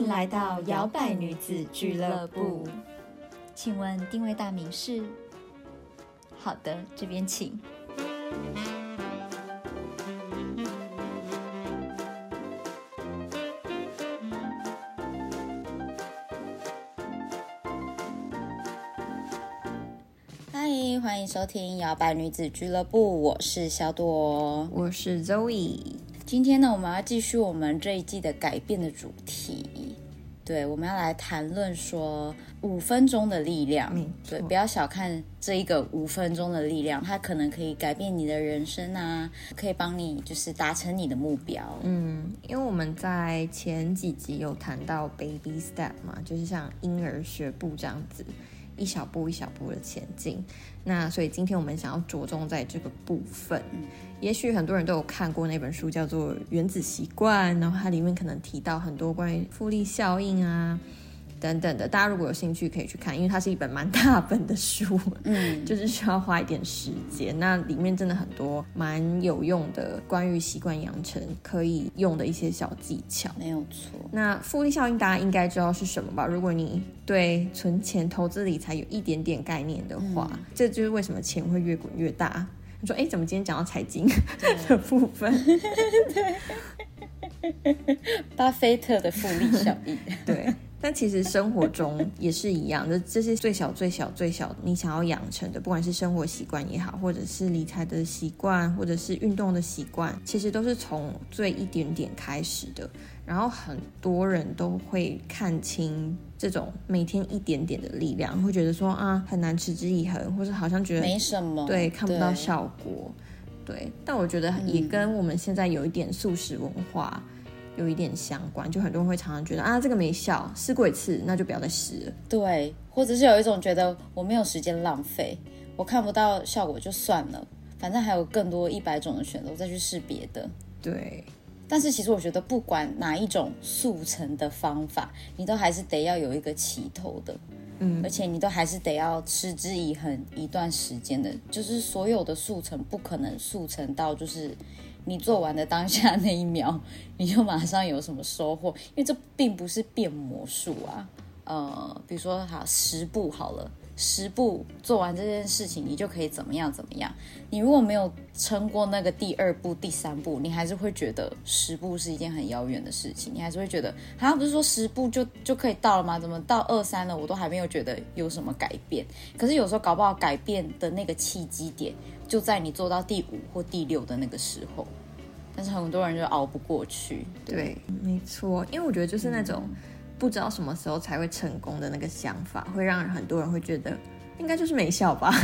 迎来到摇摆女子俱乐部。请问定位大名是？好的，这边请。嗨，欢迎收听摇摆女子俱乐部，我是小朵，我是 Zoe。今天呢，我们要继续我们这一季的改变的主题。对，我们要来谈论说五分钟的力量。对，不要小看这一个五分钟的力量，它可能可以改变你的人生啊，可以帮你就是达成你的目标。嗯，因为我们在前几集有谈到 baby step 嘛，就是像婴儿学步这样子。一小步一小步的前进，那所以今天我们想要着重在这个部分。也许很多人都有看过那本书，叫做《原子习惯》，然后它里面可能提到很多关于复利效应啊。等等的，大家如果有兴趣可以去看，因为它是一本蛮大本的书，嗯，就是需要花一点时间。那里面真的很多蛮有用的关于习惯养成可以用的一些小技巧，没有错。那复利效应大家应该知道是什么吧？如果你对存钱、投资理财有一点点概念的话，这就是为什么钱会越滚越大。你说，哎，怎么今天讲到财经的部分？对，巴菲特的复利效应，对。但其实生活中也是一样的，这些最小、最小、最小，你想要养成的，不管是生活习惯也好，或者是理财的习惯，或者是运动的习惯，其实都是从最一点点开始的。然后很多人都会看清这种每天一点点的力量，会觉得说啊，很难持之以恒，或者好像觉得没什么，对，看不到效果，对。但我觉得也跟我们现在有一点素食文化。有一点相关，就很多人会常常觉得啊，这个没效，试过一次，那就不要再试了。对，或者是有一种觉得我没有时间浪费，我看不到效果就算了，反正还有更多一百种的选择，我再去试别的。对，但是其实我觉得，不管哪一种速成的方法，你都还是得要有一个起头的，嗯，而且你都还是得要持之以恒一段时间的，就是所有的速成不可能速成到就是。你做完的当下那一秒，你就马上有什么收获？因为这并不是变魔术啊。呃，比如说，好十步好了，十步做完这件事情，你就可以怎么样怎么样。你如果没有撑过那个第二步、第三步，你还是会觉得十步是一件很遥远的事情。你还是会觉得，好像不是说十步就就可以到了吗？怎么到二三了，我都还没有觉得有什么改变？可是有时候搞不好改变的那个契机点。就在你做到第五或第六的那个时候，但是很多人就熬不过去。对，没错，因为我觉得就是那种不知道什么时候才会成功的那个想法，会让很多人会觉得应该就是没效吧。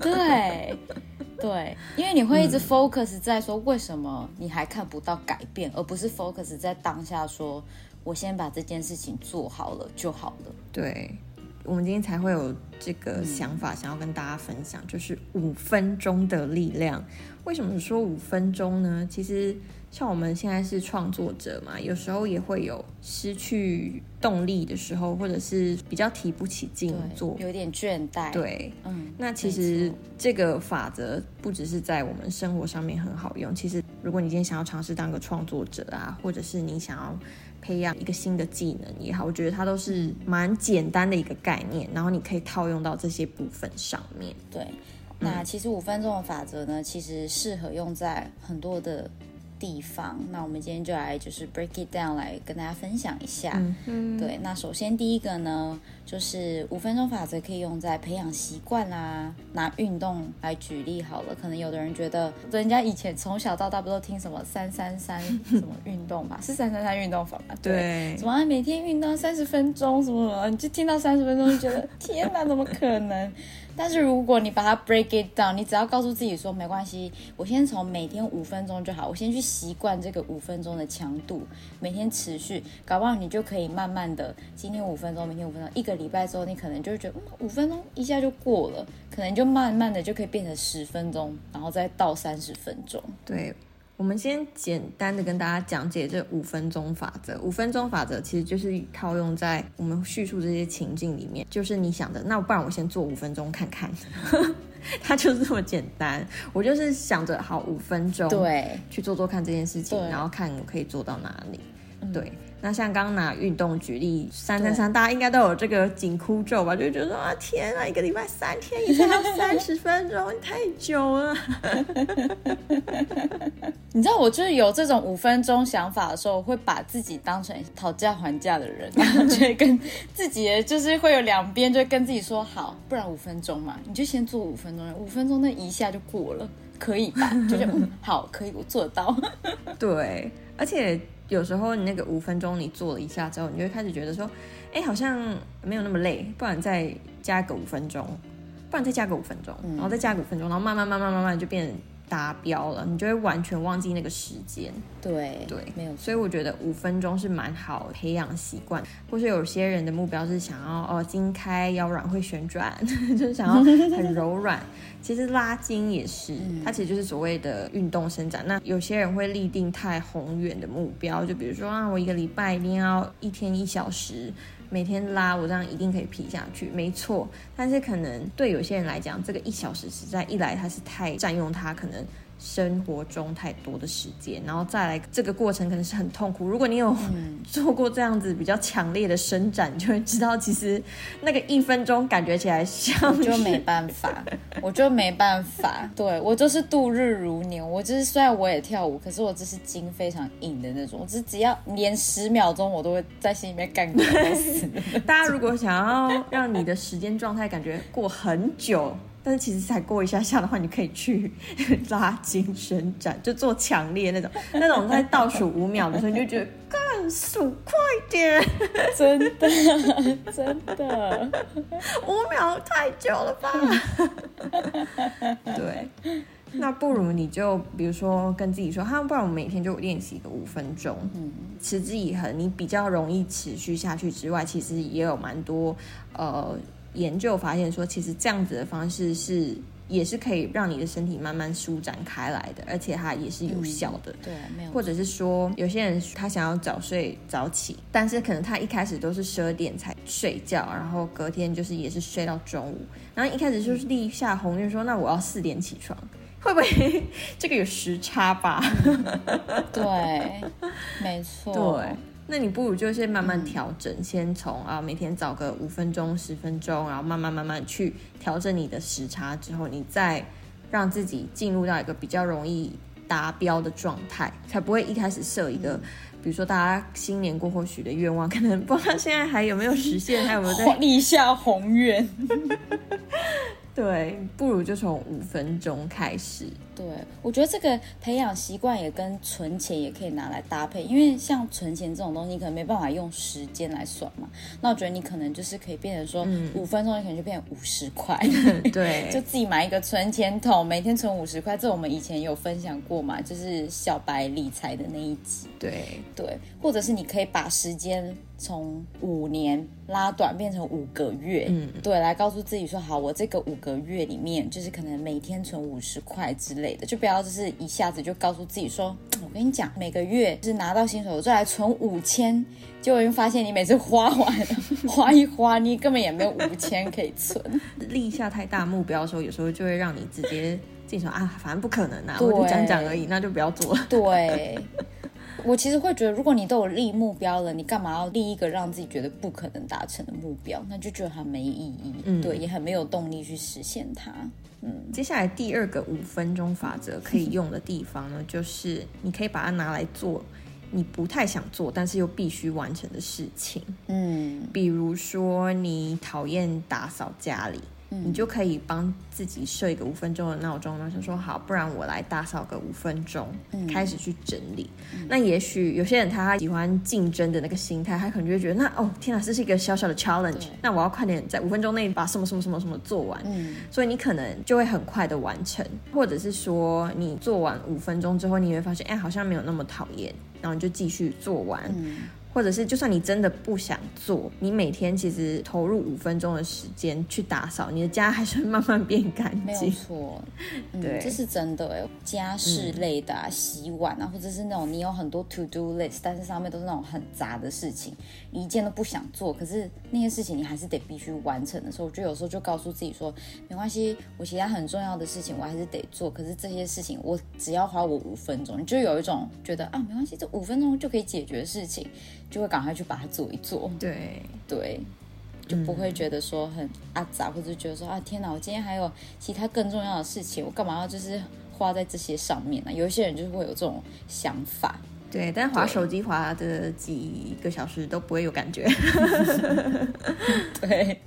对，对，因为你会一直 focus 在说为什么你还看不到改变，而不是 focus 在当下说我先把这件事情做好了就好了。对。我们今天才会有这个想法，想要跟大家分享，就是五分钟的力量。为什么说五分钟呢？其实像我们现在是创作者嘛，有时候也会有失去动力的时候，或者是比较提不起劲做，有点倦怠。对，嗯，那其实这个法则不只是在我们生活上面很好用。其实，如果你今天想要尝试当个创作者啊，或者是你想要。培养一个新的技能也好，我觉得它都是蛮简单的一个概念，然后你可以套用到这些部分上面。对，那其实五分钟的法则呢，其实适合用在很多的。地方，那我们今天就来就是 break it down 来跟大家分享一下。嗯，对，那首先第一个呢，就是五分钟法则可以用在培养习惯啦。拿运动来举例好了，可能有的人觉得，人家以前从小到大不都听什么三三三什么运动吧？是三三三运动法吧？对，什么每天运动三十分钟什么什么，你就听到三十分钟就觉得天哪，怎么可能？但是如果你把它 break it down，你只要告诉自己说没关系，我先从每天五分钟就好，我先去习惯这个五分钟的强度，每天持续，搞不好你就可以慢慢的，今天五分钟，明天五分钟，一个礼拜之后，你可能就觉得，嗯，五分钟一下就过了，可能就慢慢的就可以变成十分钟，然后再到三十分钟。对。我们先简单的跟大家讲解这五分钟法则。五分钟法则其实就是套用在我们叙述这些情境里面，就是你想的，那不然我先做五分钟看看，它就是这么简单。我就是想着好五分钟，对，去做做看这件事情，然后看我可以做到哪里。对。那像刚刚拿运动举例，三三三，大家应该都有这个紧箍咒吧？就觉得说啊，天啊，一个礼拜三天，一天要三十分钟，太久了。你知道，我就是有这种五分钟想法的时候，会把自己当成讨价还价的人，然 后就跟自己就是会有两边，就跟自己说好，不然五分钟嘛，你就先做五分钟，五分钟那一下就过了，可以吧？就是嗯好，可以，我做得到。对，而且。有时候你那个五分钟你做了一下之后，你就会开始觉得说，哎，好像没有那么累，不然再加个五分钟，不然再加个五分钟，然后再加个五分钟，然后慢慢慢慢慢慢就变达标了，你就会完全忘记那个时间。对对，没有。所以我觉得五分钟是蛮好培养习惯，或是有些人的目标是想要哦筋开腰软会旋转，就是想要 很柔软。其实拉筋也是，它其实就是所谓的运动伸展。那有些人会立定太宏远的目标，就比如说啊，我一个礼拜一定要一天一小时，每天拉，我这样一定可以皮下去。没错，但是可能对有些人来讲，这个一小时实在一来它是太占用他可能。生活中太多的时间，然后再来这个过程可能是很痛苦。如果你有 做过这样子比较强烈的伸展，就会知道其实那个一分钟感觉起来像就没办法，我就没办法。对我就是度日如年，我就是虽然我也跳舞，可是我这是筋非常硬的那种，我只只要连十秒钟我都会在心里面干个死。大家如果想要让你的时间状态感觉过很久。但是其实才过一下下的话，你可以去 拉筋伸展，就做强烈那种，那种在倒数五秒的时候，你就觉得干数快点，真的真的，五秒太久了吧？对，那不如你就比如说跟自己说，哈，不然我们每天就练习个五分钟，嗯，持之以恒，你比较容易持续下去之外，其实也有蛮多呃。研究发现说，其实这样子的方式是也是可以让你的身体慢慢舒展开来的，而且它也是有效的。对，没有。或者是说，有些人他想要早睡早起，但是可能他一开始都是十二点才睡觉，然后隔天就是也是睡到中午，然后一开始就是立下宏愿说，那我要四点起床，会不会 这个有时差吧？对，没错。对。那你不如就先慢慢调整，先从啊每天早个五分钟、十分钟，然后慢慢慢慢去调整你的时差，之后你再让自己进入到一个比较容易达标的状态，才不会一开始设一个，比如说大家新年过后许的愿望，可能不知道现在还有没有实现，还有没有在 立下宏愿。对，不如就从五分钟开始。对，我觉得这个培养习惯也跟存钱也可以拿来搭配，因为像存钱这种东西，可能没办法用时间来算嘛。那我觉得你可能就是可以变成说，五分钟你可能就变成五十块，对，就自己买一个存钱筒，每天存五十块。这我们以前有分享过嘛，就是小白理财的那一集。对对，或者是你可以把时间从五年拉短，变成五个月，嗯，对，来告诉自己说，好，我这个五个月里面，就是可能每天存五十块之类。类的就不要，就是一下子就告诉自己说，我跟你讲，每个月就是拿到薪水，我就来存五千，结果发现你每次花完了，花一花，你根本也没有五千可以存。立下太大目标的时候，有时候就会让你直接进说啊，反正不可能啊，我就讲讲而已，那就不要做了。对，我其实会觉得，如果你都有立目标了，你干嘛要立一个让自己觉得不可能达成的目标？那就觉得它没意义，嗯，对，也很没有动力去实现它。嗯接下来第二个五分钟法则可以用的地方呢，就是你可以把它拿来做你不太想做，但是又必须完成的事情。嗯，比如说你讨厌打扫家里。你就可以帮自己设一个五分钟的闹钟，然后说好，不然我来打扫个五分钟，开始去整理。那也许有些人他喜欢竞争的那个心态，他可能就会觉得，那哦天哪，这是一个小小的 challenge，那我要快点在五分钟内把什么什么什么什么做完。所以你可能就会很快的完成，或者是说你做完五分钟之后，你会发现，哎，好像没有那么讨厌，然后你就继续做完。或者是就算你真的不想做，你每天其实投入五分钟的时间去打扫，你的家还是会慢慢变干净。没有错，对，这是真的哎。家事类的啊，洗碗啊，或者是那种你有很多 to do list，但是上面都是那种很杂的事情，你一件都不想做，可是那些事情你还是得必须完成的时候，我就有时候就告诉自己说，没关系，我其他很重要的事情我还是得做，可是这些事情我只要花我五分钟，你就有一种觉得啊，没关系，这五分钟就可以解决的事情。就会赶快去把它做一做，对对，就不会觉得说很阿杂，或者觉得说啊天哪，我今天还有其他更重要的事情，我干嘛要就是花在这些上面呢？有一些人就是会有这种想法。对，但滑手机滑的几个小时都不会有感觉。对，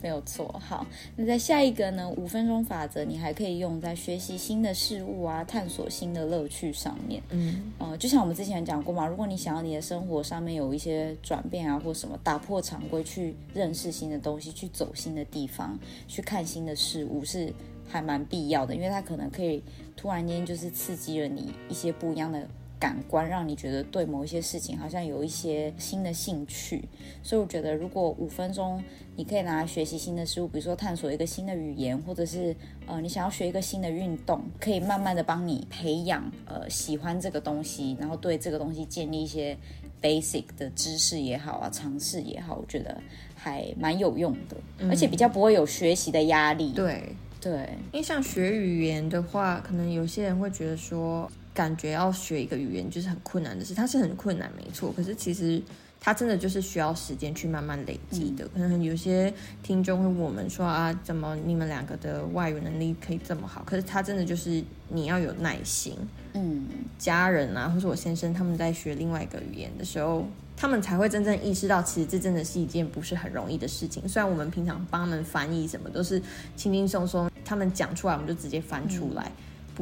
没有错。好，那在下一个呢？五分钟法则，你还可以用在学习新的事物啊，探索新的乐趣上面。嗯，呃，就像我们之前讲过嘛，如果你想要你的生活上面有一些转变啊，或什么打破常规，去认识新的东西，去走新的地方，去看新的事物，是还蛮必要的，因为它可能可以突然间就是刺激了你一些不一样的。感官让你觉得对某一些事情好像有一些新的兴趣，所以我觉得如果五分钟你可以拿来学习新的事物，比如说探索一个新的语言，或者是呃你想要学一个新的运动，可以慢慢的帮你培养呃喜欢这个东西，然后对这个东西建立一些 basic 的知识也好啊，尝试也好，我觉得还蛮有用的，而且比较不会有学习的压力。对对，因为像学语言的话，可能有些人会觉得说。感觉要学一个语言就是很困难的事，它是很困难，没错。可是其实它真的就是需要时间去慢慢累积的。可能有些听众会问我们说啊，怎么你们两个的外语能力可以这么好？可是它真的就是你要有耐心。嗯，家人啊，或者我先生他们在学另外一个语言的时候，他们才会真正意识到，其实这真的是一件不是很容易的事情。虽然我们平常帮他们翻译什么都是轻轻松松，他们讲出来我们就直接翻出来。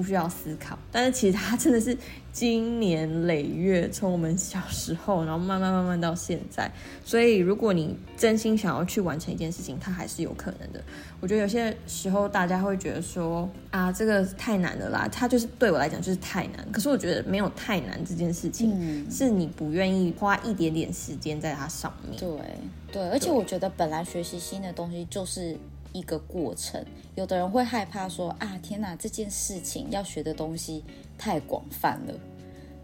不需要思考，但是其实它真的是经年累月，从我们小时候，然后慢慢慢慢到现在。所以，如果你真心想要去完成一件事情，它还是有可能的。我觉得有些时候大家会觉得说啊，这个太难了啦，它就是对我来讲就是太难。可是我觉得没有太难这件事情，是你不愿意花一点点时间在它上面。对对，而且我觉得本来学习新的东西就是。一个过程，有的人会害怕说啊，天哪，这件事情要学的东西太广泛了，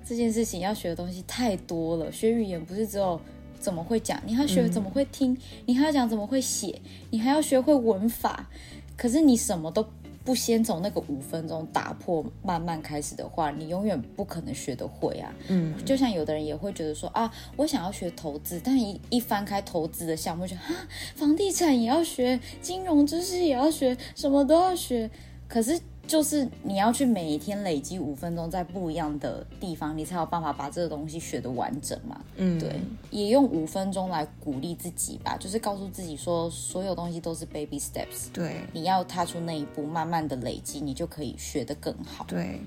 这件事情要学的东西太多了。学语言不是只有怎么会讲，你还要学怎么会听，你还要讲怎么会写，你还要学会文法。可是你什么都。不先从那个五分钟打破，慢慢开始的话，你永远不可能学得会啊。嗯，就像有的人也会觉得说啊，我想要学投资，但一一翻开投资的项目，就啊，房地产也要学，金融知识也要学，什么都要学，可是。就是你要去每一天累积五分钟，在不一样的地方，你才有办法把这个东西学得完整嘛。嗯，对，也用五分钟来鼓励自己吧，就是告诉自己说，所有东西都是 baby steps。对，你要踏出那一步，慢慢的累积，你就可以学得更好。对。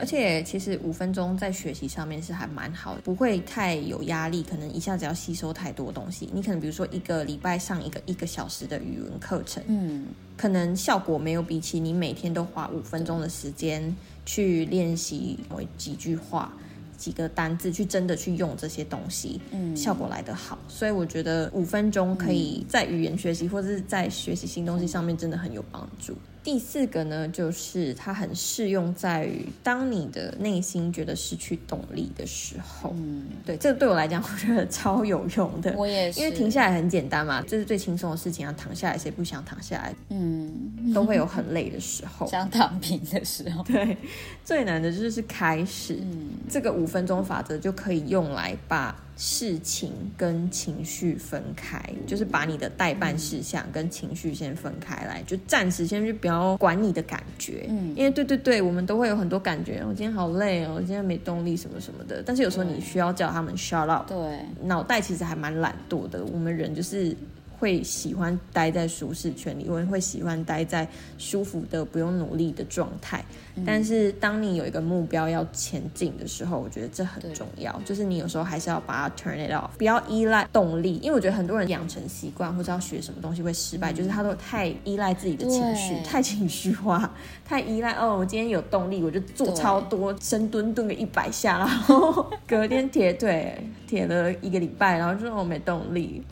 而且其实五分钟在学习上面是还蛮好的，不会太有压力，可能一下子要吸收太多东西。你可能比如说一个礼拜上一个一个小时的语文课程，嗯，可能效果没有比起你每天都花五分钟的时间去练习某几句话。几个单字去真的去用这些东西，嗯，效果来得好，所以我觉得五分钟可以在语言学习或者是在学习新东西上面真的很有帮助。第四个呢，就是它很适用在于当你的内心觉得失去动力的时候，嗯，对，这个对我来讲我觉得超有用的。我也是，因为停下来很简单嘛，这是最轻松的事情啊，躺下来谁不想躺下来？嗯，都会有很累的时候，想躺平的时候。对，最难的就是开始，嗯，这个五。分钟法则就可以用来把事情跟情绪分开，就是把你的代办事项跟情绪先分开来，就暂时先去不要管你的感觉。嗯，因为对对对，我们都会有很多感觉，我今天好累哦，我今天没动力什么什么的。但是有时候你需要叫他们 shut up。对，脑袋其实还蛮懒惰的，我们人就是。会喜欢待在舒适圈里，或者会喜欢待在舒服的不用努力的状态。但是当你有一个目标要前进的时候，我觉得这很重要。就是你有时候还是要把它 turn it off，不要依赖动力。因为我觉得很多人养成习惯或者要学什么东西会失败，就是他都太依赖自己的情绪，太情绪化，太依赖。哦，我今天有动力，我就做超多深蹲，蹲个一百下，然后隔天铁腿铁了一个礼拜，然后就说我没动力。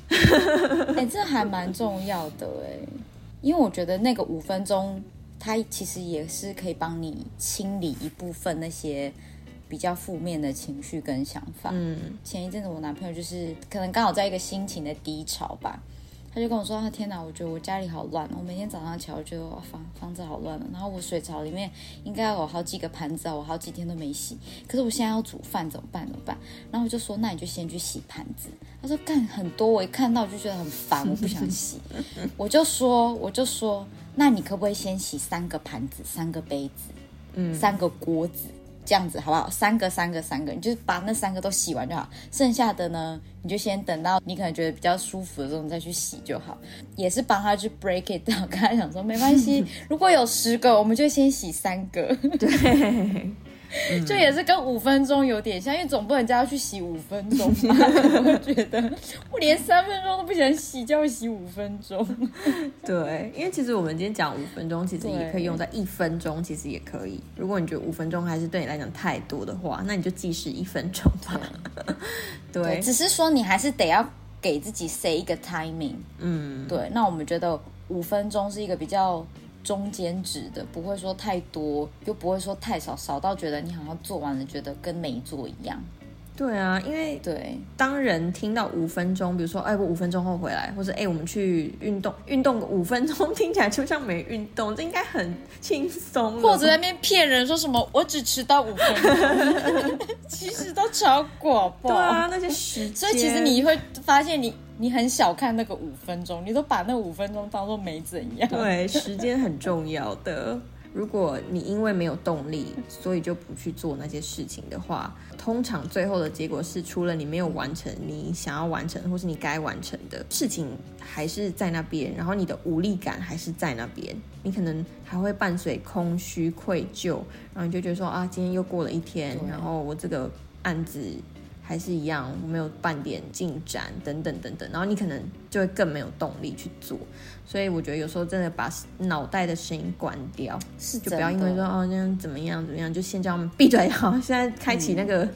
哎，这还蛮重要的哎，因为我觉得那个五分钟。它其实也是可以帮你清理一部分那些比较负面的情绪跟想法。嗯，前一阵子我男朋友就是可能刚好在一个心情的低潮吧，他就跟我说：“他天哪，我觉得我家里好乱，我每天早上起来我觉得房房子好乱了，然后我水槽里面应该有好几个盘子啊，我好几天都没洗，可是我现在要煮饭怎么办？怎么办？”然后我就说：“那你就先去洗盘子。”他说：“干很多，我一看到就觉得很烦，我不想洗。”我就说：“我就说。”那你可不可以先洗三个盘子、三个杯子、嗯，三个锅子，这样子好不好？三个、三个、三个，你就把那三个都洗完就好。剩下的呢，你就先等到你可能觉得比较舒服的时候，你再去洗就好。也是帮他去 break it down，跟他讲说没关系，如果有十个，我们就先洗三个。对。就也是跟五分钟有点像，因为总不能叫他去洗五分钟吧？我觉得我连三分钟都不想洗，叫我洗五分钟。对，因为其实我们今天讲五分钟，其实也可以用在一分钟，其实也可以。如果你觉得五分钟还是对你来讲太多的话，那你就计时一分钟吧。对，只是说你还是得要给自己 say 一个 timing。嗯，对。那我们觉得五分钟是一个比较。中间值的，不会说太多，又不会说太少，少到觉得你好像做完了，觉得跟没做一样。对啊，因为对，当人听到五分钟，比如说，哎，我五分钟后回来，或者哎，我们去运动，运动个五分钟，听起来就像没运动，这应该很轻松。或者在那边骗人说什么，我只迟到五分钟，其实都超过吧。对啊，那些时间。所以其实你会发现，你你很小看那个五分钟，你都把那五分钟当做没怎样。对，时间很重要的。如果你因为没有动力，所以就不去做那些事情的话，通常最后的结果是，除了你没有完成你想要完成或是你该完成的事情，还是在那边，然后你的无力感还是在那边，你可能还会伴随空虚、愧疚，然后你就觉得说啊，今天又过了一天，然后我这个案子。还是一样，没有半点进展，等等等等，然后你可能就会更没有动力去做。所以我觉得有时候真的把脑袋的声音关掉，是就不要因为说哦那样怎么样怎么样，就先叫他们闭嘴好。现在开启那个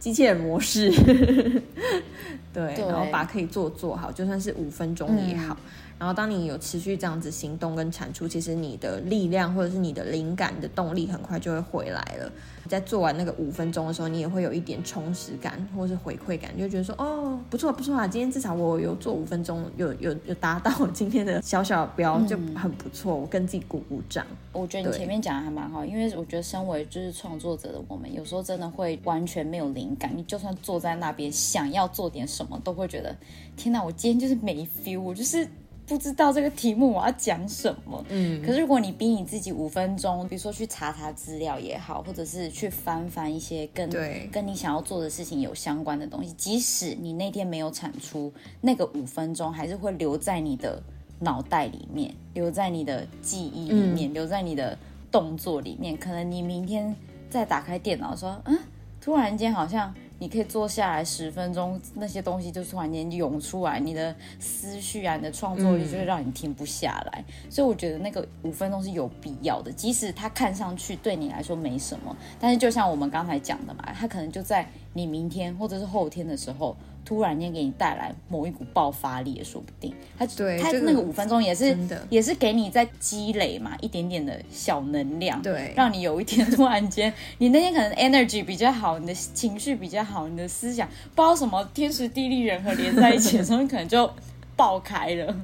机器人模式，对，然后把可以做做好，就算是五分钟也好。然后当你有持续这样子行动跟产出，其实你的力量或者是你的灵感的动力很快就会回来了。在做完那个五分钟的时候，你也会有一点充实感或是回馈感，就觉得说哦不错不错啊，今天至少我有做五分钟，有有有达到我今天的小小标，就很不错。我跟自己鼓鼓掌。我觉得你前面讲的还蛮好，因为我觉得身为就是创作者的我们，有时候真的会完全没有灵感。你就算坐在那边想要做点什么，都会觉得天哪，我今天就是没 feel，我就是。不知道这个题目我要讲什么，嗯，可是如果你逼你自己五分钟，比如说去查查资料也好，或者是去翻翻一些跟跟你想要做的事情有相关的东西，即使你那天没有产出，那个五分钟还是会留在你的脑袋里面，留在你的记忆里面，留在你的动作里面。可能你明天再打开电脑说，嗯，突然间好像。你可以坐下来十分钟，那些东西就突然间涌出来，你的思绪啊，你的创作力就会让你停不下来。所以我觉得那个五分钟是有必要的，即使它看上去对你来说没什么，但是就像我们刚才讲的嘛，它可能就在你明天或者是后天的时候。突然间给你带来某一股爆发力也说不定，他他那个五分钟也是也是给你在积累嘛，一点点的小能量，对，让你有一天突然间，你那天可能 energy 比较好，你的情绪比较好，你的思想不知道什么天时地利人和连在一起的时候，你可能就爆开了。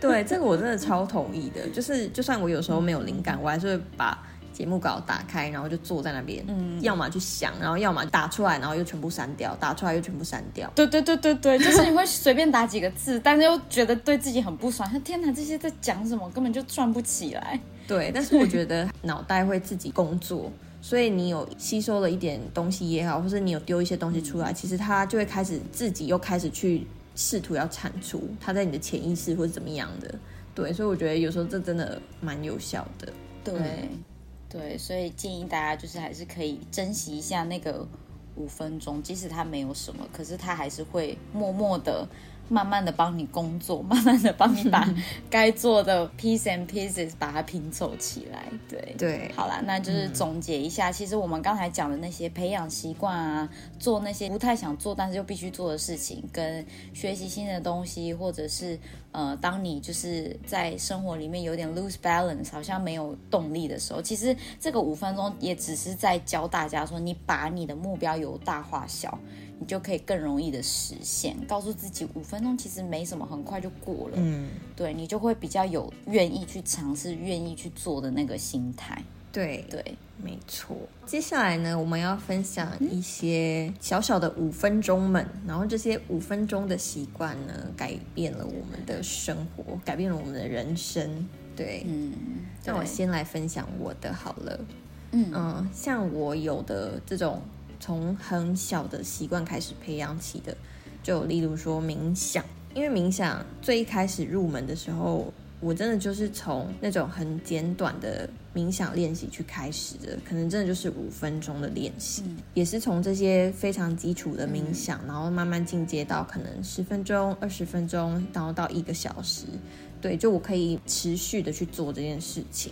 对，这个我真的超同意的，就是就算我有时候没有灵感，我还是会把。节目稿打开，然后就坐在那边，嗯，要么去想，然后要么打出来，然后又全部删掉，打出来又全部删掉。对对对对对，就是你会随便打几个字，但是又觉得对自己很不爽。天哪，这些在讲什么？根本就转不起来。对，但是我觉得脑袋会自己工作，所以你有吸收了一点东西也好，或是你有丢一些东西出来，其实它就会开始自己又开始去试图要铲除它在你的潜意识或者怎么样的。对，所以我觉得有时候这真的蛮有效的。对，对，所以建议大家就是还是可以珍惜一下那个五分钟，即使它没有什么，可是它还是会默默的。慢慢的帮你工作，慢慢的帮你把 该做的 piece and pieces 把它拼凑起来。对对，好啦，那就是总结一下，其实我们刚才讲的那些培养习惯啊，做那些不太想做但是又必须做的事情，跟学习新的东西，或者是呃，当你就是在生活里面有点 lose balance，好像没有动力的时候，其实这个五分钟也只是在教大家说，你把你的目标由大化小。你就可以更容易的实现，告诉自己五分钟其实没什么，很快就过了。嗯，对你就会比较有愿意去尝试、愿意去做的那个心态。对对，没错。接下来呢，我们要分享一些小小的五分钟们，然后这些五分钟的习惯呢，改变了我们的生活，改变了我们的人生。对，嗯，那我先来分享我的好了。嗯嗯，像我有的这种。从很小的习惯开始培养起的，就例如说冥想，因为冥想最一开始入门的时候，我真的就是从那种很简短的冥想练习去开始的，可能真的就是五分钟的练习，也是从这些非常基础的冥想，然后慢慢进阶到可能十分钟、二十分钟，然后到一个小时。对，就我可以持续的去做这件事情。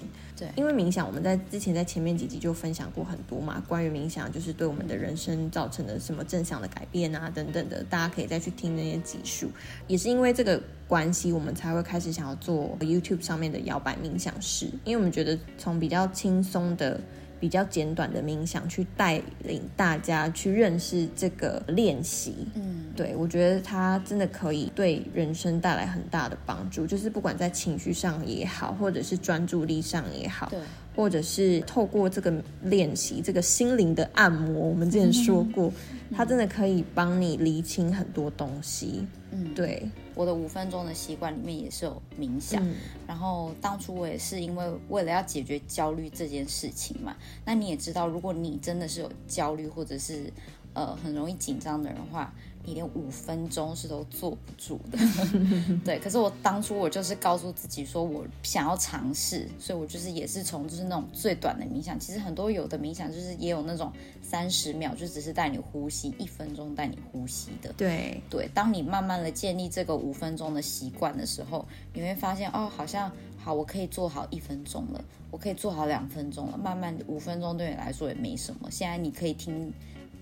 因为冥想，我们在之前在前面几集就分享过很多嘛，关于冥想就是对我们的人生造成的什么正向的改变啊，等等的，大家可以再去听那些集数。也是因为这个关系，我们才会开始想要做 YouTube 上面的摇摆冥想师，因为我们觉得从比较轻松的。比较简短的冥想，去带领大家去认识这个练习。嗯，对我觉得它真的可以对人生带来很大的帮助，就是不管在情绪上也好，或者是专注力上也好，对，或者是透过这个练习，这个心灵的按摩，我们之前说过，它真的可以帮你理清很多东西。嗯，对。我的五分钟的习惯里面也是有冥想，然后当初我也是因为为了要解决焦虑这件事情嘛。那你也知道，如果你真的是有焦虑或者是呃很容易紧张的人的话。你连五分钟是都坐不住的，对。可是我当初我就是告诉自己说，我想要尝试，所以我就是也是从就是那种最短的冥想，其实很多有的冥想就是也有那种三十秒，就只是带你呼吸，一分钟带你呼吸的。对对，当你慢慢的建立这个五分钟的习惯的时候，你会发现哦，好像好，我可以做好一分钟了，我可以做好两分钟了，慢慢五分钟对你来说也没什么。现在你可以听。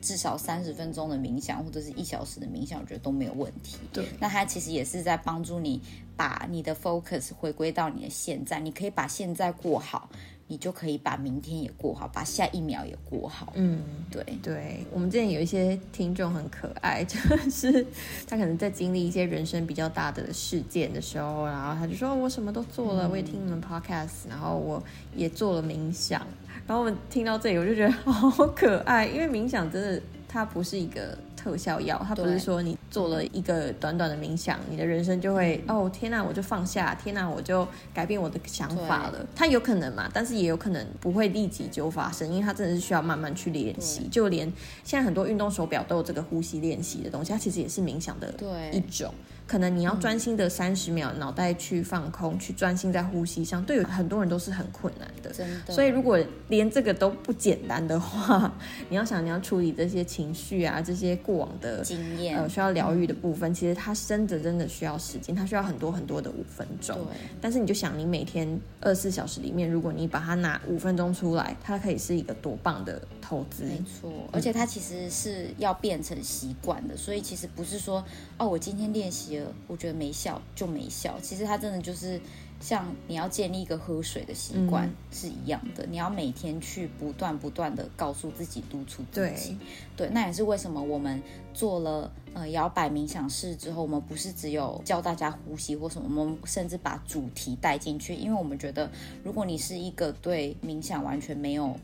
至少三十分钟的冥想，或者是一小时的冥想，我觉得都没有问题。对，那它其实也是在帮助你把你的 focus 回归到你的现在。你可以把现在过好，你就可以把明天也过好，把下一秒也过好。嗯，对对。我们之前有一些听众很可爱，就 是他可能在经历一些人生比较大的事件的时候，然后他就说：“我什么都做了，我也听你们 podcast，然后我也做了冥想。”然后我们听到这里，我就觉得 好可爱，因为冥想真的，它不是一个特效药，它不是说你做了一个短短的冥想，你的人生就会哦天哪，我就放下，天哪，我就改变我的想法了。它有可能嘛，但是也有可能不会立即就发生，因为它真的是需要慢慢去练习。就连现在很多运动手表都有这个呼吸练习的东西，它其实也是冥想的一种。可能你要专心的三十秒，脑袋去放空，去专心在呼吸上，对于很多人都是很困难的。真的。所以如果连这个都不简单的话，你要想你要处理这些情绪啊，这些过往的经验，呃，需要疗愈的部分，其实它真的真的需要时间，它需要很多很多的五分钟。对。但是你就想，你每天二十四小时里面，如果你把它拿五分钟出来，它可以是一个多棒的投资。没错。而且它其实是要变成习惯的，所以其实不是说哦，我今天练习。我觉得没效就没效，其实它真的就是像你要建立一个喝水的习惯是一样的，你要每天去不断不断的告诉自己督促自己。对，那也是为什么我们做了呃摇摆冥想室之后，我们不是只有教大家呼吸或什么，我们甚至把主题带进去，因为我们觉得如果你是一个对冥想完全没有。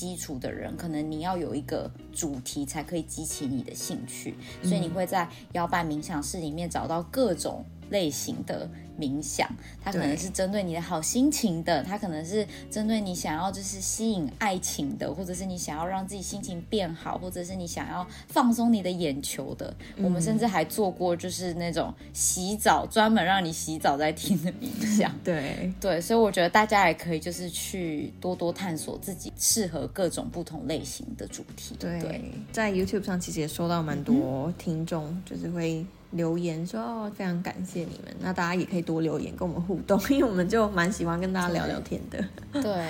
基础的人，可能你要有一个主题才可以激起你的兴趣，所以你会在摇摆冥想室里面找到各种类型的。冥想，它可能是针对你的好心情的，它可能是针对你想要就是吸引爱情的，或者是你想要让自己心情变好，或者是你想要放松你的眼球的。我们甚至还做过就是那种洗澡专门让你洗澡在听的冥想。对 对，所以我觉得大家也可以就是去多多探索自己适合各种不同类型的主题。对，在 YouTube 上其实也收到蛮多听众，就是会。留言说哦，非常感谢你们。那大家也可以多留言跟我们互动，因为我们就蛮喜欢跟大家聊聊天的。对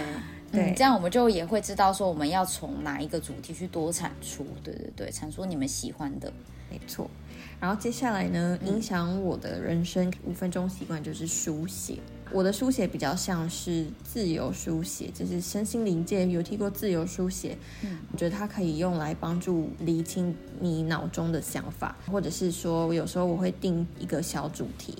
对，这样我们就也会知道说我们要从哪一个主题去多产出。对对对，产出你们喜欢的，没错。然后接下来呢，影响我的人生五分钟习惯就是书写。我的书写比较像是自由书写，就是身心灵界有提过自由书写。嗯，我觉得它可以用来帮助理清你脑中的想法，或者是说，有时候我会定一个小主题，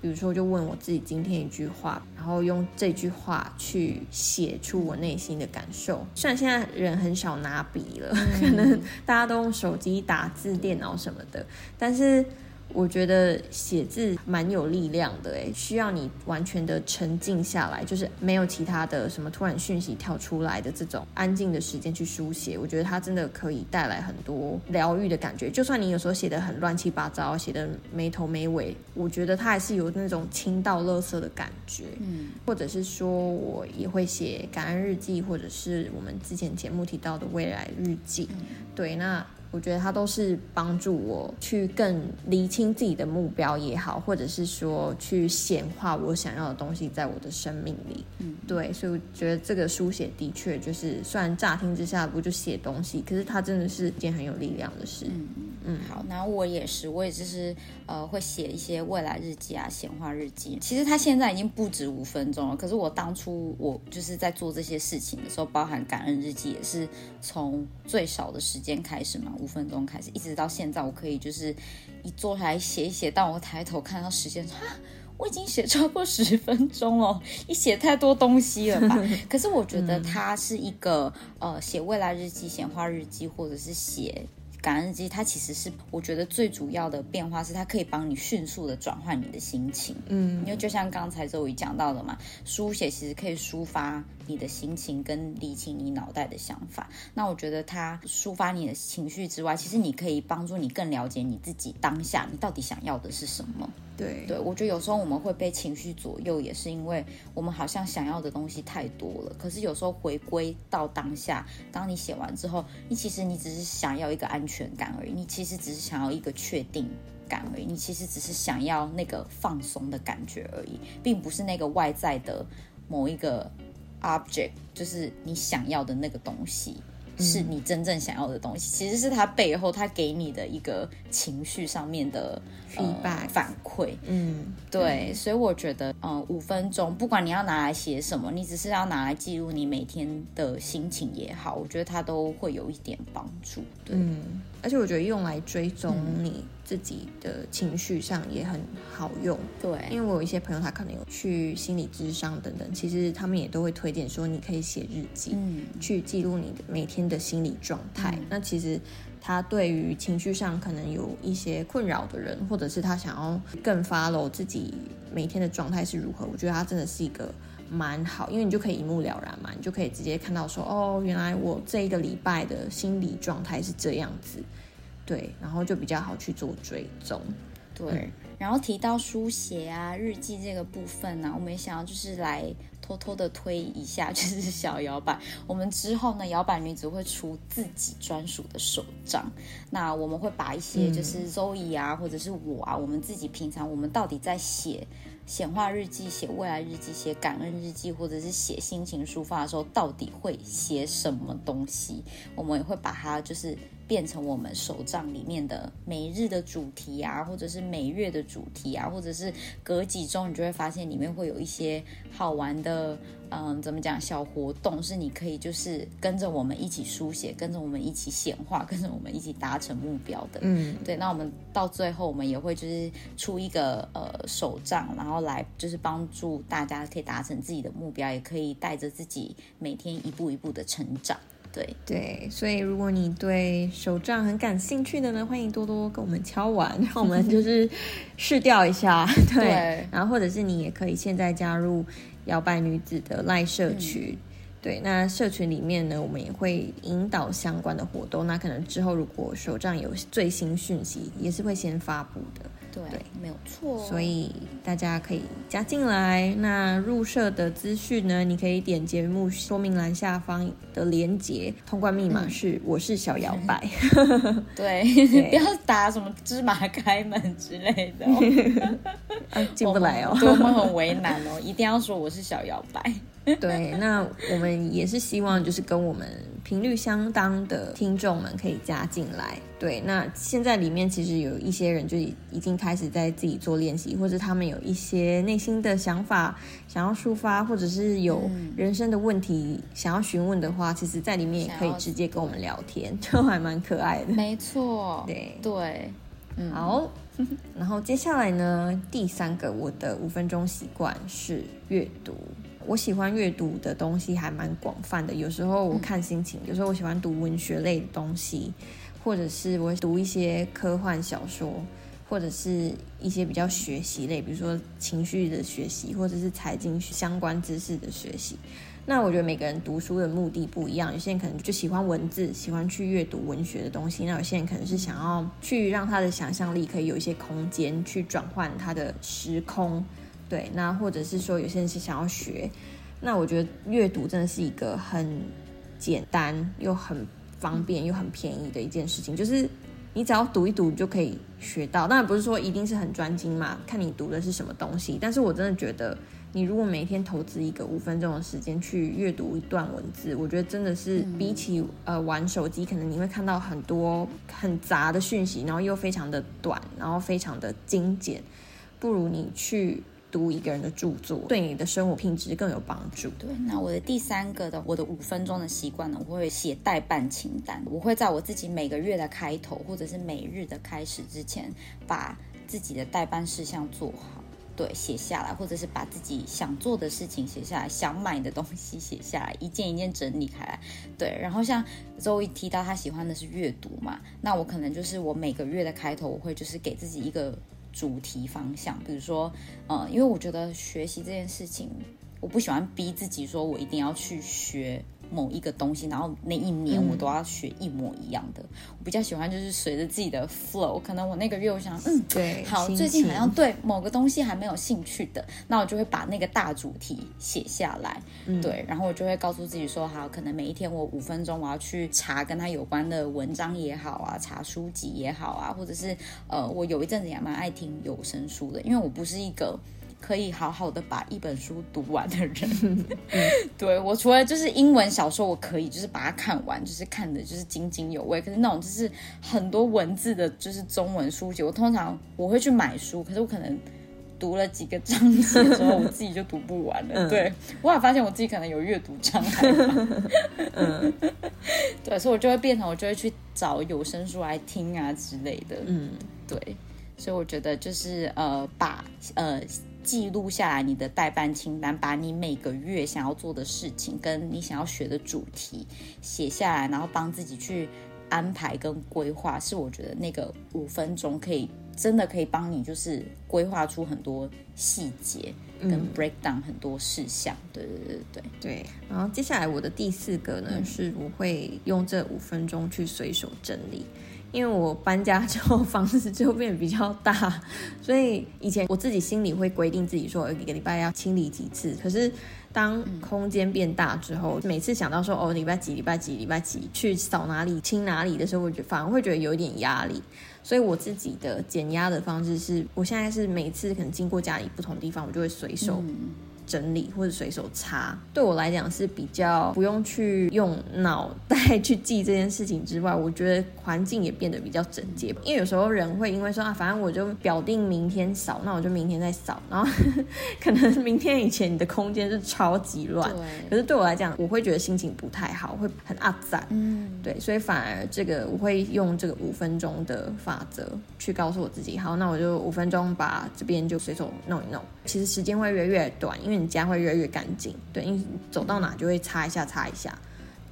比如说就问我自己今天一句话，然后用这句话去写出我内心的感受。虽然现在人很少拿笔了，可能大家都用手机打字、电脑什么的，但是。我觉得写字蛮有力量的，诶，需要你完全的沉静下来，就是没有其他的什么突然讯息跳出来的这种安静的时间去书写。我觉得它真的可以带来很多疗愈的感觉。就算你有时候写的很乱七八糟，写的没头没尾，我觉得它还是有那种清到垃圾的感觉。嗯，或者是说我也会写感恩日记，或者是我们之前节目提到的未来日记。对，那。我觉得它都是帮助我去更厘清自己的目标也好，或者是说去显化我想要的东西在我的生命里。嗯，对，所以我觉得这个书写的确就是，虽然乍听之下不就写东西，可是它真的是一件很有力量的事。嗯嗯，好，那我也是，我也就是呃会写一些未来日记啊、显化日记。其实它现在已经不止五分钟了，可是我当初我就是在做这些事情的时候，包含感恩日记也是从最少的时间开始嘛。五分钟开始，一直到现在，我可以就是一坐下来写一写。但我抬头看到时间，哈，我已经写超过十分钟了，一写太多东西了吧？可是我觉得它是一个呃，写未来日记、显化日记，或者是写。感恩机，它其实是我觉得最主要的变化是，它可以帮你迅速的转换你的心情。嗯，因为就像刚才周瑜讲到的嘛，书写其实可以抒发你的心情跟理清你脑袋的想法。那我觉得它抒发你的情绪之外，其实你可以帮助你更了解你自己当下你到底想要的是什么。对对，我觉得有时候我们会被情绪左右，也是因为我们好像想要的东西太多了。可是有时候回归到当下，当你写完之后，你其实你只是想要一个安全感而已，你其实只是想要一个确定感而已，你其实只是想要那个放松的感觉而已，并不是那个外在的某一个 object，就是你想要的那个东西。是你真正想要的东西，其实是他背后他给你的一个情绪上面的 feedback 反馈。嗯，对，所以我觉得，嗯，五分钟，不管你要拿来写什么，你只是要拿来记录你每天的心情也好，我觉得它都会有一点帮助。嗯，而且我觉得用来追踪你。自己的情绪上也很好用，对，因为我有一些朋友，他可能有去心理咨商等等，其实他们也都会推荐说，你可以写日记，嗯，去记录你的每天的心理状态。那其实他对于情绪上可能有一些困扰的人，或者是他想要更 follow 自己每天的状态是如何，我觉得他真的是一个蛮好，因为你就可以一目了然嘛，你就可以直接看到说，哦，原来我这一个礼拜的心理状态是这样子。对，然后就比较好去做追踪。对，然后提到书写啊、日记这个部分呢，我们也想要就是来偷偷的推一下，就是小摇摆。我们之后呢，摇摆女子会出自己专属的手账。那我们会把一些就是 Zoe 啊，或者是我啊，我们自己平常我们到底在写显化日记、写未来日记、写感恩日记，或者是写心情抒发的时候，到底会写什么东西？我们也会把它就是。变成我们手账里面的每日的主题啊，或者是每月的主题啊，或者是隔几周你就会发现里面会有一些好玩的，嗯，怎么讲小活动，是你可以就是跟着我们一起书写，跟着我们一起显化，跟着我们一起达成目标的。嗯，对。那我们到最后我们也会就是出一个呃手账，然后来就是帮助大家可以达成自己的目标，也可以带着自己每天一步一步的成长。对对，所以如果你对手账很感兴趣的呢，欢迎多多跟我们敲完，让我们就是试掉一下。对，然后或者是你也可以现在加入摇摆女子的赖社群。对，那社群里面呢，我们也会引导相关的活动。那可能之后如果手账有最新讯息，也是会先发布的。对，没有错。所以大家可以加进来。那入社的资讯呢，你可以点节目说明栏下方的连接，通关密码是“我是小摇摆 ”。对，不要打什么芝麻开门之类的，进不来哦，我们很为难哦，一定要说我是小摇摆。对，那我们也是希望，就是跟我们频率相当的听众们可以加进来。对，那现在里面其实有一些人就已经开始在自己做练习，或者他们有一些内心的想法想要抒发，或者是有人生的问题想要询问的话，其实在里面也可以直接跟我们聊天，就还蛮可爱的。没错，对对，嗯，好。然后接下来呢，第三个我的五分钟习惯是阅读。我喜欢阅读的东西还蛮广泛的，有时候我看心情，有时候我喜欢读文学类的东西，或者是我读一些科幻小说，或者是一些比较学习类，比如说情绪的学习，或者是财经相关知识的学习。那我觉得每个人读书的目的不一样，有些人可能就喜欢文字，喜欢去阅读文学的东西；那有些人可能是想要去让他的想象力可以有一些空间去转换他的时空。对，那或者是说有些人是想要学，那我觉得阅读真的是一个很简单又很方便又很便宜的一件事情，就是你只要读一读就可以学到。当然不是说一定是很专精嘛，看你读的是什么东西。但是我真的觉得，你如果每天投资一个五分钟的时间去阅读一段文字，我觉得真的是比起呃玩手机，可能你会看到很多很杂的讯息，然后又非常的短，然后非常的精简，不如你去。读一个人的著作，对你的生活品质更有帮助。对，那我的第三个的，我的五分钟的习惯呢，我会写代办清单。我会在我自己每个月的开头，或者是每日的开始之前，把自己的代办事项做好，对，写下来，或者是把自己想做的事情写下来，想买的东西写下来，一件一件整理开来。对，然后像周一提到他喜欢的是阅读嘛，那我可能就是我每个月的开头，我会就是给自己一个。主题方向，比如说，呃，因为我觉得学习这件事情，我不喜欢逼自己说我一定要去学。某一个东西，然后那一年我都要学一模一样的。我比较喜欢就是随着自己的 flow，可能我那个月我想，嗯，对，好，最近好像对某个东西还没有兴趣的，那我就会把那个大主题写下来，对，然后我就会告诉自己说，好，可能每一天我五分钟我要去查跟他有关的文章也好啊，查书籍也好啊，或者是呃，我有一阵子也蛮爱听有声书的，因为我不是一个。可以好好的把一本书读完的人，对我除了就是英文小说，我可以就是把它看完，就是看的就是津津有味。可是那种就是很多文字的，就是中文书籍，我通常我会去买书，可是我可能读了几个章节之后，我自己就读不完了。对我也发现我自己可能有阅读障碍。嗯，对，所以我就会变成我就会去找有声书来听啊之类的。嗯，对，所以我觉得就是呃，把呃。记录下来你的代办清单，把你每个月想要做的事情跟你想要学的主题写下来，然后帮自己去安排跟规划，是我觉得那个五分钟可以真的可以帮你就是规划出很多细节跟 break down 很多事项。对对对对对。然后接下来我的第四个呢，是我会用这五分钟去随手整理。因为我搬家之后，房子就变比较大，所以以前我自己心里会规定自己说，一个礼拜要清理几次。可是当空间变大之后，每次想到说哦，礼拜几、礼拜几、礼拜几去扫哪里、清哪里的时候，我觉反而会觉得有一点压力。所以我自己的减压的方式是，我现在是每次可能经过家里不同地方，我就会随手。整理或者随手擦，对我来讲是比较不用去用脑袋去记这件事情之外，我觉得环境也变得比较整洁。因为有时候人会因为说啊，反正我就表定明天扫，那我就明天再扫，然后 可能明天以前你的空间是超级乱。可是对我来讲，我会觉得心情不太好，会很阿赞。嗯。对，所以反而这个我会用这个五分钟的法则去告诉我自己，好，那我就五分钟把这边就随手弄一弄。其实时间会越来越短，因为你家会越来越干净。对，你走到哪就会擦一下，擦一下。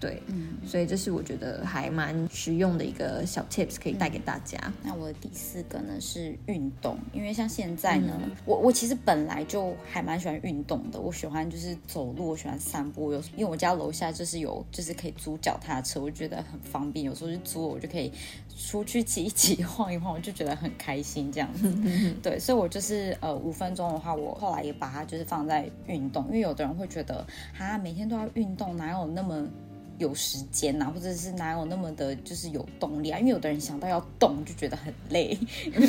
对，嗯，所以这是我觉得还蛮实用的一个小 tips，可以带给大家。那我的第四个呢是运动，因为像现在呢，我我其实本来就还蛮喜欢运动的，我喜欢就是走路，我喜欢散步，有因为我家楼下就是有就是可以租脚踏车，我觉得很方便，有时候就租我就可以出去骑一骑，晃一晃，我就觉得很开心这样子。对，所以我就是呃五分钟的话，我后来也把它就是放在运动，因为有的人会觉得啊每天都要运动，哪有那么。有时间呐，或者是哪有那么的，就是有动力啊？因为有的人想到要动就觉得很累。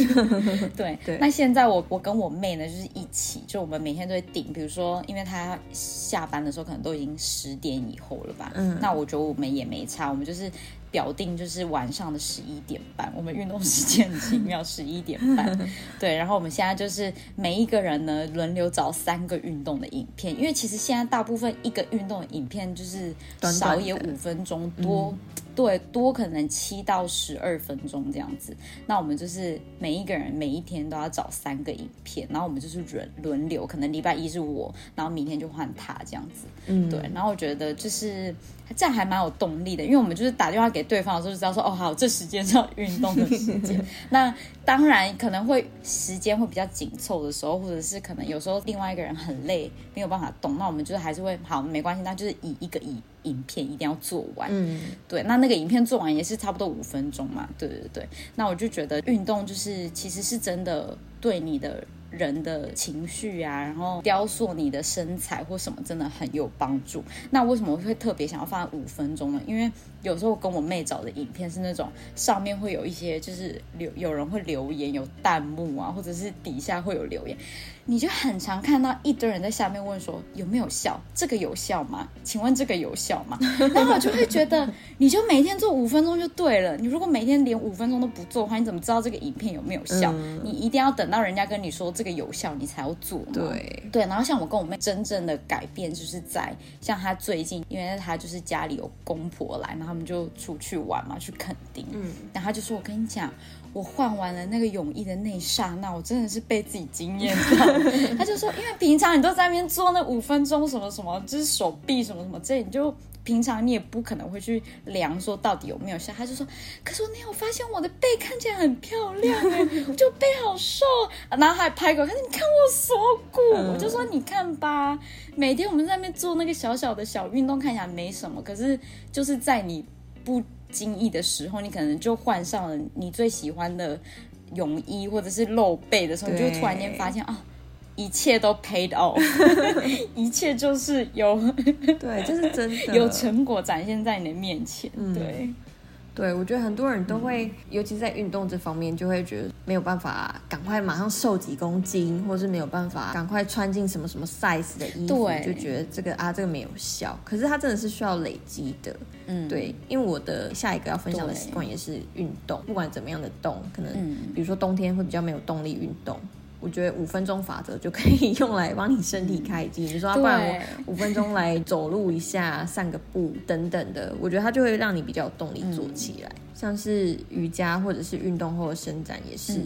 对对。那现在我我跟我妹呢，就是一起，就我们每天都会顶。比如说，因为她下班的时候可能都已经十点以后了吧？嗯。那我觉得我们也没差，我们就是。表定就是晚上的十一点半，我们运动时间很奇妙，十一点半。对，然后我们现在就是每一个人呢轮流找三个运动的影片，因为其实现在大部分一个运动的影片就是少也五分钟多。对，多可能七到十二分钟这样子。那我们就是每一个人每一天都要找三个影片，然后我们就是轮轮流，可能礼拜一是我，然后明天就换他这样子。嗯，对。然后我觉得就是这样还蛮有动力的，因为我们就是打电话给对方的时候就知道说，哦，好，这时间是要运动的时间。那当然可能会时间会比较紧凑的时候，或者是可能有时候另外一个人很累没有办法动，那我们就是还是会好没关系，那就是以一个以。影片一定要做完，嗯，对，那那个影片做完也是差不多五分钟嘛，对对对，那我就觉得运动就是其实是真的对你的。人的情绪啊，然后雕塑你的身材或什么，真的很有帮助。那为什么会特别想要放在五分钟呢？因为有时候跟我妹找的影片是那种上面会有一些，就是留有人会留言，有弹幕啊，或者是底下会有留言，你就很常看到一堆人在下面问说有没有效？这个有效吗？请问这个有效吗？然后我就会觉得，你就每天做五分钟就对了。你如果每天连五分钟都不做的话，你怎么知道这个影片有没有效？你一定要等到人家跟你说。这个有效，你才要做。对对，然后像我跟我妹真正的改变，就是在像她最近，因为她就是家里有公婆来，然后他们就出去玩嘛，去垦丁。嗯，然后他就说：“我跟你讲，我换完了那个泳衣的那一刹那，我真的是被自己惊艳到。”他就说：“因为平常你都在那边做那五分钟什么什么，就是手臂什么什么，这你就。”平常你也不可能会去量说到底有没有效，他就说，可是我那有发现我的背看起来很漂亮哎，就背好瘦，然后还拍给我看，你看我锁骨，我就说你看吧，每天我们在那边做那个小小的小运动，看起来没什么，可是就是在你不经意的时候，你可能就换上了你最喜欢的泳衣或者是露背的时候，你就突然间发现啊。一切都 paid off，一切就是有对，这是真的 有成果展现在你的面前。对，对我觉得很多人都会，尤其在运动这方面，就会觉得没有办法赶快马上瘦几公斤，或是没有办法赶快穿进什么什么 size 的衣服，就觉得这个啊这个没有效。可是它真的是需要累积的。嗯，对，因为我的下一个要分享的习惯也是运动，不管怎么样的动，可能比如说冬天会比较没有动力运动。我觉得五分钟法则就可以用来帮你身体开机。你说，不然我五分钟来走路一下、散个步等等的，我觉得它就会让你比较有动力做起来。像是瑜伽或者是运动后的伸展也是，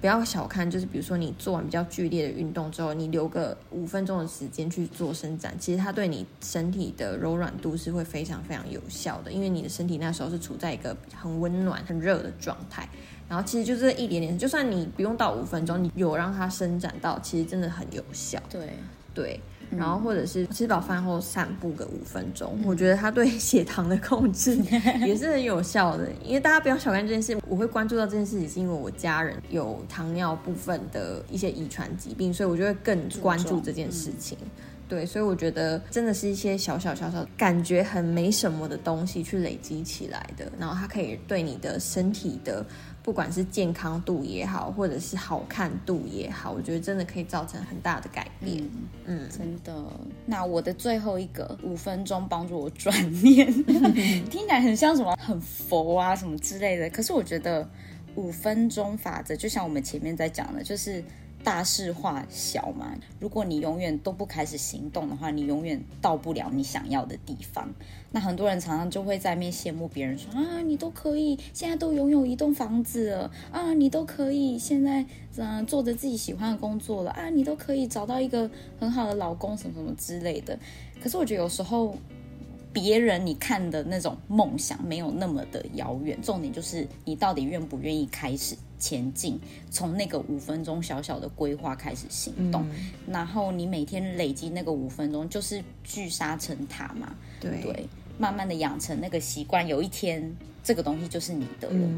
不要小看。就是比如说你做完比较剧烈的运动之后，你留个五分钟的时间去做伸展，其实它对你身体的柔软度是会非常非常有效的，因为你的身体那时候是处在一个很温暖、很热的状态。然后其实就这一点点，就算你不用到五分钟，你有让它伸展到，其实真的很有效。对对，然后或者是吃饱饭后散步个五分钟，我觉得它对血糖的控制 也是很有效的。因为大家不要小看这件事，我会关注到这件事情，是因为我家人有糖尿部分的一些遗传疾病，所以我就会更关注这件事情。对，所以我觉得真的是一些小小小小感觉很没什么的东西去累积起来的，然后它可以对你的身体的。不管是健康度也好，或者是好看度也好，我觉得真的可以造成很大的改变。嗯，真的。那我的最后一个五分钟帮助我转念，听起来很像什么很佛啊什么之类的。可是我觉得五分钟法则，就像我们前面在讲的，就是。大事化小嘛，如果你永远都不开始行动的话，你永远到不了你想要的地方。那很多人常常就会在面羡慕别人说啊，你都可以，现在都拥有一栋房子了啊，你都可以，现在嗯做着自己喜欢的工作了啊，你都可以找到一个很好的老公什么什么之类的。可是我觉得有时候别人你看的那种梦想没有那么的遥远，重点就是你到底愿不愿意开始前进，从那个五分钟小小的规划开始行动，然后你每天累积那个五分钟，就是聚沙成塔嘛，对，慢慢的养成那个习惯，有一天这个东西就是你的了。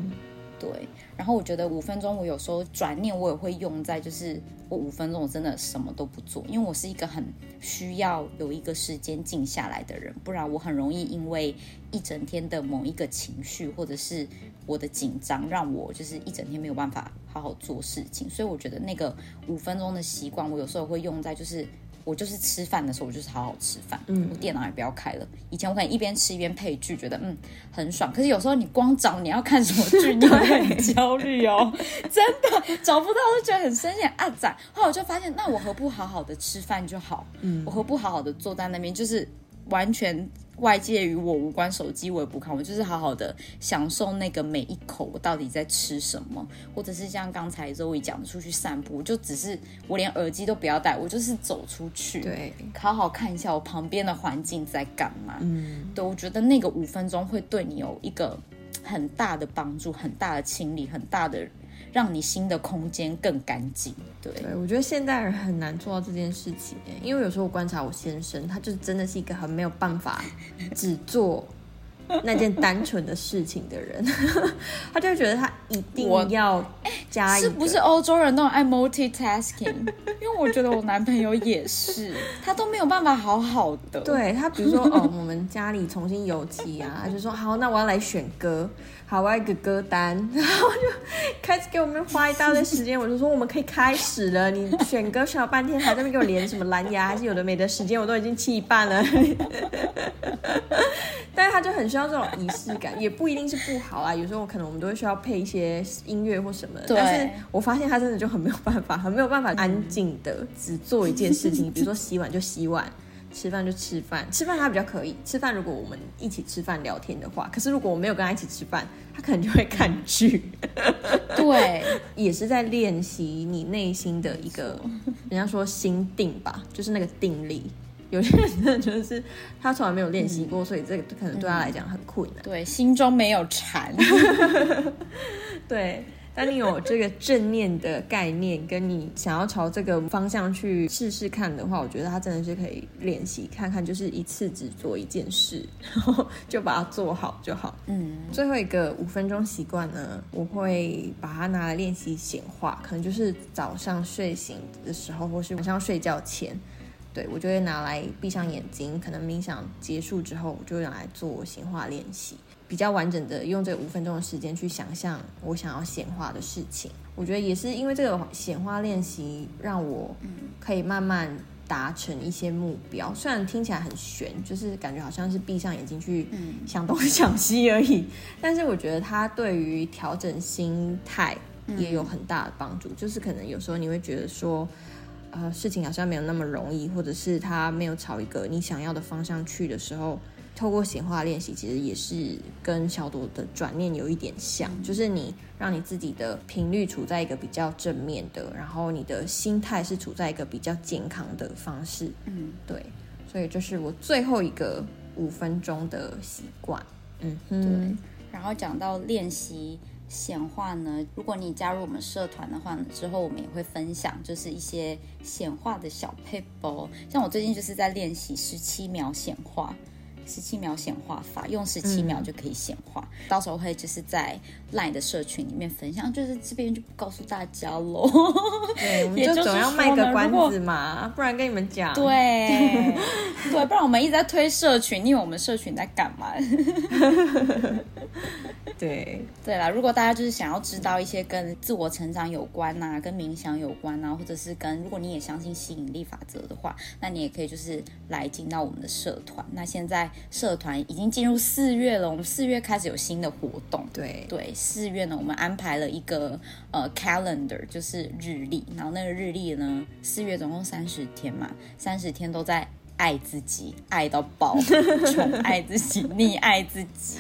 对，然后我觉得五分钟，我有时候转念我也会用在，就是我五分钟我真的什么都不做，因为我是一个很需要有一个时间静下来的人，不然我很容易因为一整天的某一个情绪或者是我的紧张，让我就是一整天没有办法好好做事情。所以我觉得那个五分钟的习惯，我有时候会用在就是。我就是吃饭的时候，我就是好好吃饭。嗯，我电脑也不要开了。以前我可能一边吃一边配剧，觉得嗯很爽。可是有时候你光找你要看什么剧，你会 很焦虑哦。真的找不到，就觉得很生气啊！展。后来我就发现，那我何不好好的吃饭就好？嗯，我何不好好的坐在那边，就是完全。外界与我无关，手机我也不看，我就是好好的享受那个每一口我到底在吃什么，或者是像刚才周伟讲的出去散步，就只是我连耳机都不要戴，我就是走出去，对，好好看一下我旁边的环境在干嘛。嗯，对，我觉得那个五分钟会对你有一个很大的帮助，很大的清理，很大的。让你新的空间更干净，对。对，我觉得现代人很难做到这件事情，因为有时候我观察我先生，他就真的是一个很没有办法只做那件单纯的事情的人，他就觉得他一定要加一是不是欧洲人都爱 multitasking？因为我觉得我男朋友也是，他都没有办法好好的。对他，比如说哦，我们家里重新油漆啊，他就说好，那我要来选歌。好，我一个歌单，然后就开始给我们花一大堆时间。我就说我们可以开始了。你选歌选了半天，还在那边给我连什么蓝牙，还是有的没的时间，我都已经气一半了。但是他就很需要这种仪式感，也不一定是不好啊。有时候可能我们都会需要配一些音乐或什么。但是我发现他真的就很没有办法，很没有办法安静的只做一件事情，比如说洗碗就洗碗。吃饭就吃饭，吃饭他比较可以。吃饭如果我们一起吃饭聊天的话，可是如果我没有跟他一起吃饭，他可能就会看剧。对，也是在练习你内心的一个，人家说心定吧，就是那个定力。有些人真的就是他从来没有练习过，所以这个可能对他来讲很困难。对，心中没有禅。对。当你有这个正念的概念，跟你想要朝这个方向去试试看的话，我觉得它真的是可以练习看看，就是一次只做一件事，然后就把它做好就好。嗯，最后一个五分钟习惯呢，我会把它拿来练习显化，可能就是早上睡醒的时候，或是晚上睡觉前，对我就会拿来闭上眼睛，可能冥想结束之后，我就拿来做显化练习。比较完整的用这五分钟的时间去想象我想要显化的事情，我觉得也是因为这个显化练习，让我可以慢慢达成一些目标。虽然听起来很玄，就是感觉好像是闭上眼睛去想东想西而已，但是我觉得它对于调整心态也有很大的帮助。就是可能有时候你会觉得说，呃，事情好像没有那么容易，或者是它没有朝一个你想要的方向去的时候。透过显化练习，其实也是跟小朵的转念有一点像，就是你让你自己的频率处在一个比较正面的，然后你的心态是处在一个比较健康的方式。嗯，对，所以就是我最后一个五分钟的习惯。嗯，对。然后讲到练习显化呢，如果你加入我们社团的话呢，之后我们也会分享，就是一些显化的小配包。像我最近就是在练习十七秒显化。十七秒显化法，用十七秒就可以显化。到时候会就是在 LINE 的社群里面分享，就是这边就不告诉大家喽。对，我们就总要卖个关子嘛，不然跟你们讲。对，对，不然我们一直在推社群，因为我们社群在干嘛？对对啦，如果大家就是想要知道一些跟自我成长有关呐，跟冥想有关呐，或者是跟如果你也相信吸引力法则的话，那你也可以就是来进到我们的社团。那现在社团已经进入四月了，我们四月开始有新的活动。对对，四月呢，我们安排了一个呃 calendar，就是日历。然后那个日历呢，四月总共三十天嘛，三十天都在爱自己，爱到爆，宠爱自己，溺爱自己。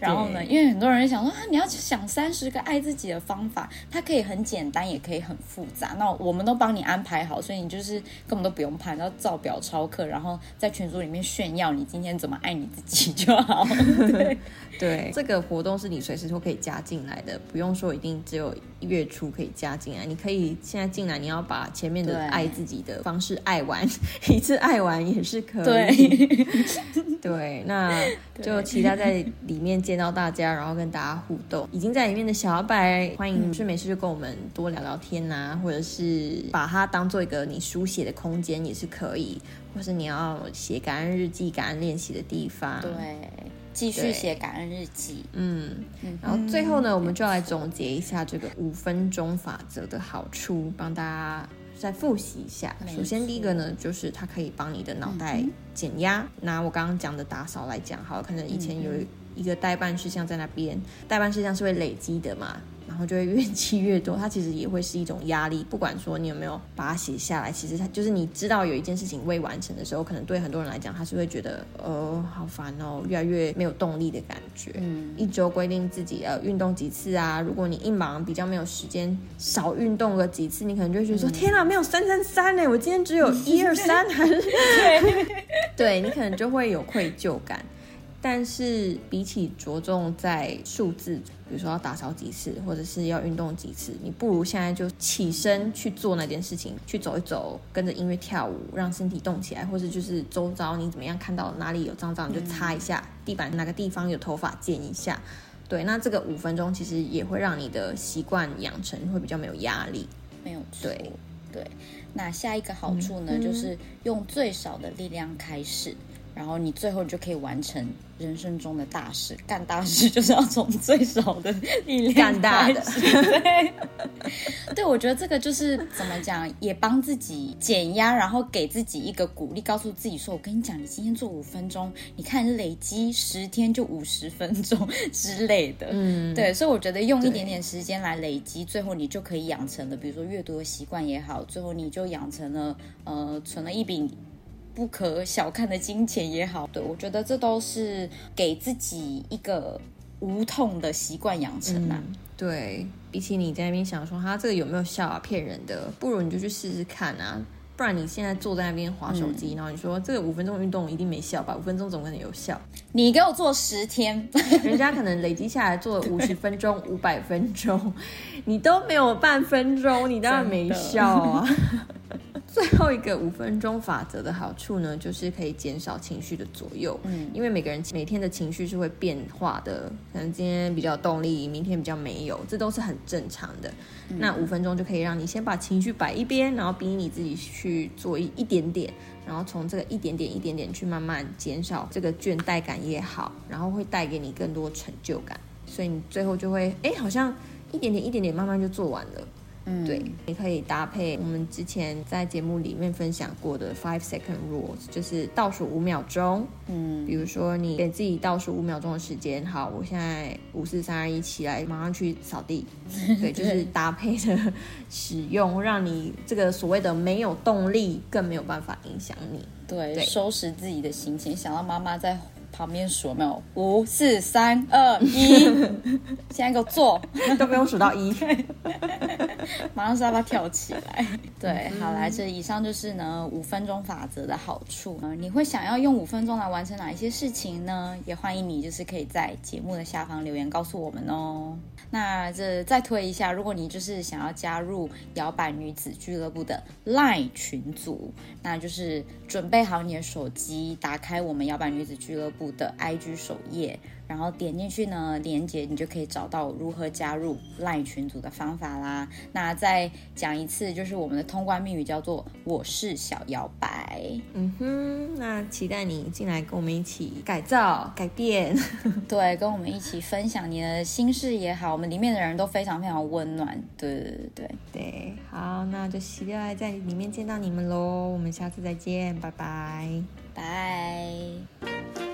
然后呢，因为很多人想说啊，你要想三十个爱自己的方法，它可以很简单，也可以很复杂。那我们都帮你安排好，所以你就是根本都不用怕，要照表抄课，然后在群组里面炫耀你今天怎么爱你自己就好。对 对，这个活动是你随时都可以加进来的，不用说一定只有月初可以加进来，你可以现在进来，你要把前面的爱自己的方式爱完一次，爱完也是可以。对，那就期待在里面见到大家，然后跟大家互动。已经在里面的小白，欢迎是没事就跟我们多聊聊天呐，或者是把它当做一个你书写的空间也是可以，或是你要写感恩日记、感恩练习的地方。对，继续写感恩日记。嗯，然后最后呢，我们就来总结一下这个五分钟法则的好处，帮大家。再复习一下，首先第一个呢，就是它可以帮你的脑袋减压。拿我刚刚讲的打扫来讲，好，可能以前有一个代办事项在那边，代办事项是会累积的嘛。然后就会越积越多，它其实也会是一种压力。不管说你有没有把它写下来，其实它就是你知道有一件事情未完成的时候，可能对很多人来讲，他是会觉得呃好烦哦，越来越没有动力的感觉。嗯，一周规定自己呃运动几次啊？如果你一忙比较没有时间，少运动个几次，你可能就会觉得说天啊，没有三三三呢，我今天只有一二三，还 是对，对你可能就会有愧疚感。但是比起着重在数字，比如说要打扫几次，或者是要运动几次，你不如现在就起身去做那件事情，去走一走，跟着音乐跳舞，让身体动起来，或者就是周遭你怎么样看到哪里有脏脏，你就擦一下地板，哪个地方有头发剪一下。对，那这个五分钟其实也会让你的习惯养成会比较没有压力。没有错。对对，那下一个好处呢，就是用最少的力量开始。然后你最后就可以完成人生中的大事，干大事就是要从最少的力量干大的。对，对我觉得这个就是怎么讲，也帮自己减压，然后给自己一个鼓励，告诉自己说：“我跟你讲，你今天做五分钟，你看累积十天就五十分钟之类的。”嗯，对，所以我觉得用一点点时间来累积，最后你就可以养成了，比如说阅读的习惯也好，最后你就养成了呃存了一笔。不可小看的金钱也好，对我觉得这都是给自己一个无痛的习惯养成啊。对比起你在那边想说他这个有没有效啊，骗人的，不如你就去试试看啊。不然你现在坐在那边划手机，然后你说这个五分钟运动一定没效吧？五分钟怎么可能有效？你给我做十天，人家可能累积下来做五十分钟、五百分钟，你都没有半分钟，你当然没效啊。最后一个五分钟法则的好处呢，就是可以减少情绪的左右。嗯，因为每个人每天的情绪是会变化的，可能今天比较动力，明天比较没有，这都是很正常的。那五分钟就可以让你先把情绪摆一边，然后逼你自己去做一一点点，然后从这个一点点一点点去慢慢减少这个倦怠感也好，然后会带给你更多成就感，所以你最后就会哎，好像一点点一点点慢慢就做完了。嗯，对，你可以搭配我们之前在节目里面分享过的 five second rules，就是倒数五秒钟。嗯，比如说你给自己倒数五秒钟的时间，好，我现在五四三二一起来，马上去扫地。对，就是搭配的使用，让你这个所谓的没有动力，更没有办法影响你。对，收拾自己的心情，想到妈妈在。旁边数没有？五、四、三、二、一，现在给我做，都没有数到一，马上沙发跳起来。对，好，来，这以上就是呢五分钟法则的好处。你会想要用五分钟来完成哪一些事情呢？也欢迎你，就是可以在节目的下方留言告诉我们哦。那这再推一下，如果你就是想要加入摇摆女子俱乐部的 LINE 群组，那就是准备好你的手机，打开我们摇摆女子俱乐部。的 IG 首页。然后点进去呢，连接你就可以找到如何加入 LINE 群组的方法啦。那再讲一次，就是我们的通关密语叫做“我是小摇摆”。嗯哼，那期待你进来跟我们一起改造、改变，对，跟我们一起分享你的心事也好。我们里面的人都非常非常温暖。对对对对对，好，那就期待在里面见到你们喽。我们下次再见，拜拜，拜。